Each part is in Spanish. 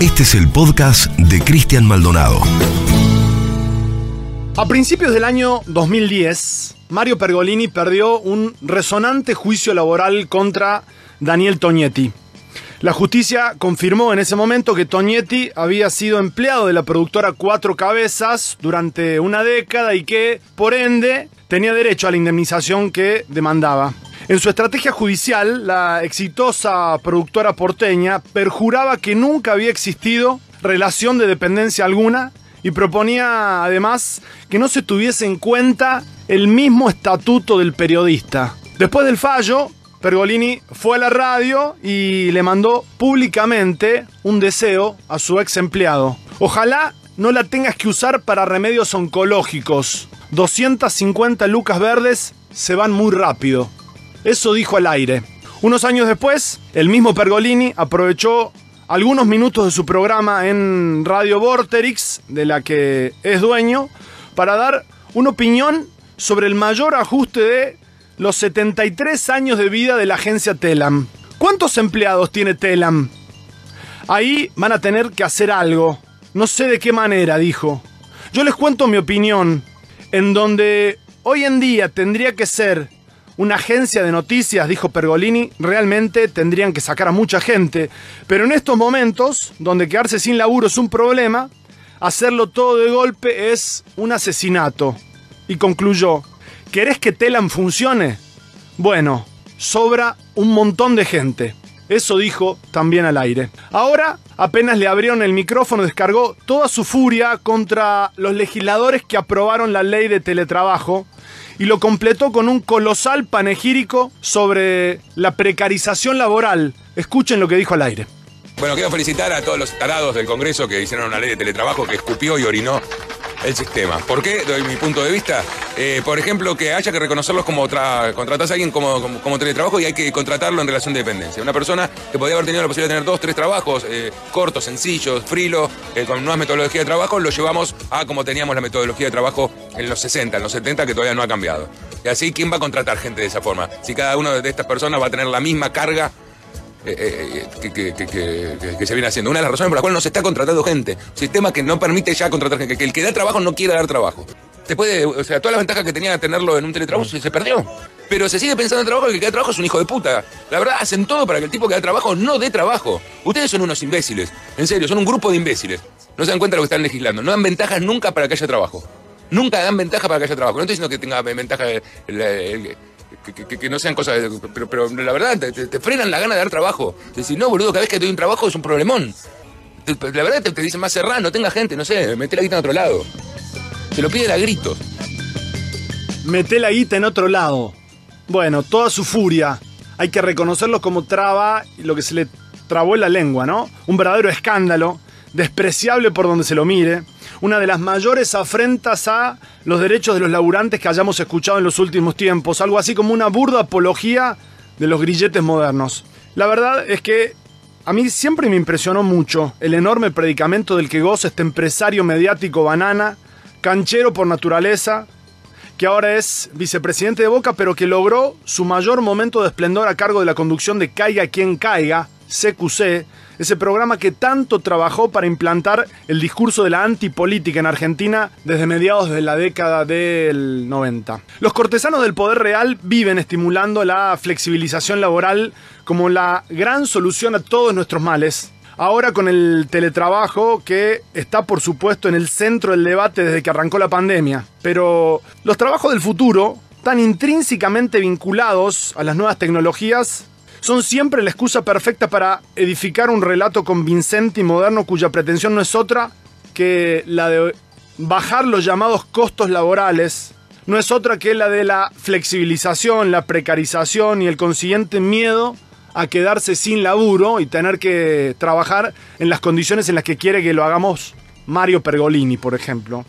Este es el podcast de Cristian Maldonado. A principios del año 2010, Mario Pergolini perdió un resonante juicio laboral contra Daniel Toñetti. La justicia confirmó en ese momento que Toñetti había sido empleado de la productora Cuatro Cabezas durante una década y que, por ende, tenía derecho a la indemnización que demandaba. En su estrategia judicial, la exitosa productora porteña perjuraba que nunca había existido relación de dependencia alguna y proponía además que no se tuviese en cuenta el mismo estatuto del periodista. Después del fallo, Pergolini fue a la radio y le mandó públicamente un deseo a su ex empleado. Ojalá no la tengas que usar para remedios oncológicos. 250 lucas verdes se van muy rápido. Eso dijo al aire. Unos años después, el mismo Pergolini aprovechó algunos minutos de su programa en Radio Vorterix, de la que es dueño, para dar una opinión sobre el mayor ajuste de los 73 años de vida de la agencia Telam. ¿Cuántos empleados tiene Telam? Ahí van a tener que hacer algo. No sé de qué manera, dijo. Yo les cuento mi opinión, en donde hoy en día tendría que ser una agencia de noticias, dijo Pergolini, realmente tendrían que sacar a mucha gente. Pero en estos momentos, donde quedarse sin laburo es un problema, hacerlo todo de golpe es un asesinato. Y concluyó, ¿querés que Telam funcione? Bueno, sobra un montón de gente. Eso dijo también al aire. Ahora, apenas le abrieron el micrófono, descargó toda su furia contra los legisladores que aprobaron la ley de teletrabajo y lo completó con un colosal panegírico sobre la precarización laboral. Escuchen lo que dijo al aire. Bueno, quiero felicitar a todos los tarados del Congreso que hicieron una ley de teletrabajo que escupió y orinó el sistema. ¿Por qué? Doy mi punto de vista. Eh, por ejemplo, que haya que reconocerlos como. Contratás a alguien como, como, teletrabajo y hay que contratarlo en relación de dependencia. Una persona que podría haber tenido la posibilidad de tener dos, tres trabajos eh, cortos, sencillos, frilo, eh, con nuevas metodologías de trabajo, lo llevamos a como teníamos la metodología de trabajo en los 60, en los 70, que todavía no ha cambiado. Y así, ¿quién va a contratar gente de esa forma? Si cada una de estas personas va a tener la misma carga que, se viene haciendo. Una de las razones por las cuales no se está contratando gente. Un sistema que no permite ya contratar gente, que el que da trabajo no quiere dar trabajo. Se puede, o sea, todas las ventajas que tenía tenerlo en un teletrabajo se, perdió. Pero se sigue pensando en trabajo y el que da trabajo es un hijo de puta. La verdad, hacen todo para que el tipo que da trabajo no dé trabajo. Ustedes son unos imbéciles. En serio, son un grupo de imbéciles. No se dan cuenta de lo que están legislando. No dan ventajas nunca para que haya trabajo. Nunca dan ventaja para que haya trabajo. No estoy diciendo que tenga ventaja que, no sean cosas. Pero, pero la verdad, te, frenan la gana de dar trabajo. Decir, no, boludo, cada vez que te doy un trabajo es un problemón. La verdad te, te dicen más cerrado, no tenga gente, no sé, mete la guita en otro lado. Se lo piden a gritos. Mete la guita en otro lado. Bueno, toda su furia. Hay que reconocerlo como traba lo que se le trabó en la lengua, ¿no? Un verdadero escándalo, despreciable por donde se lo mire una de las mayores afrentas a los derechos de los laburantes que hayamos escuchado en los últimos tiempos, algo así como una burda apología de los grilletes modernos. La verdad es que a mí siempre me impresionó mucho el enorme predicamento del que goza este empresario mediático banana, canchero por naturaleza, que ahora es vicepresidente de Boca, pero que logró su mayor momento de esplendor a cargo de la conducción de Caiga quien caiga, CQC, ese programa que tanto trabajó para implantar el discurso de la antipolítica en Argentina desde mediados de la década del 90. Los cortesanos del poder real viven estimulando la flexibilización laboral como la gran solución a todos nuestros males. Ahora con el teletrabajo que está por supuesto en el centro del debate desde que arrancó la pandemia. Pero los trabajos del futuro, tan intrínsecamente vinculados a las nuevas tecnologías, son siempre la excusa perfecta para edificar un relato convincente y moderno cuya pretensión no es otra que la de bajar los llamados costos laborales, no es otra que la de la flexibilización, la precarización y el consiguiente miedo a quedarse sin laburo y tener que trabajar en las condiciones en las que quiere que lo hagamos Mario Pergolini, por ejemplo.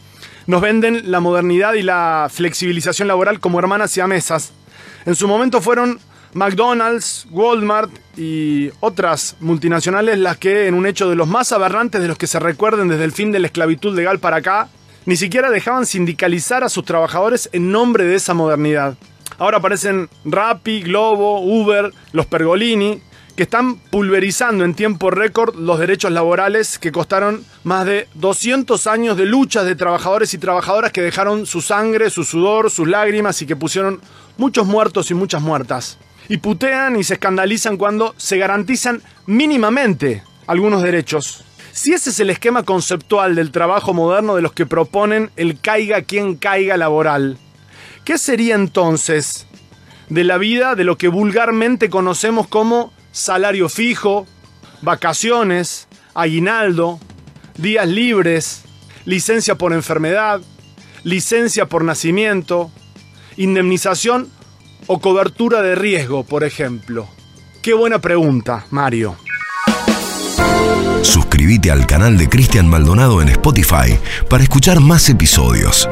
Nos venden la modernidad y la flexibilización laboral como hermanas y mesas. En su momento fueron McDonald's, Walmart y otras multinacionales las que, en un hecho de los más aberrantes de los que se recuerden desde el fin de la esclavitud legal para acá, ni siquiera dejaban sindicalizar a sus trabajadores en nombre de esa modernidad. Ahora aparecen Rappi, Globo, Uber, los Pergolini, que están pulverizando en tiempo récord los derechos laborales que costaron más de 200 años de luchas de trabajadores y trabajadoras que dejaron su sangre, su sudor, sus lágrimas y que pusieron muchos muertos y muchas muertas. Y putean y se escandalizan cuando se garantizan mínimamente algunos derechos. Si ese es el esquema conceptual del trabajo moderno de los que proponen el caiga quien caiga laboral, ¿qué sería entonces de la vida de lo que vulgarmente conocemos como salario fijo, vacaciones, aguinaldo, días libres, licencia por enfermedad, licencia por nacimiento, indemnización o cobertura de riesgo, por ejemplo. Qué buena pregunta, Mario. Suscríbete al canal de Cristian Maldonado en Spotify para escuchar más episodios.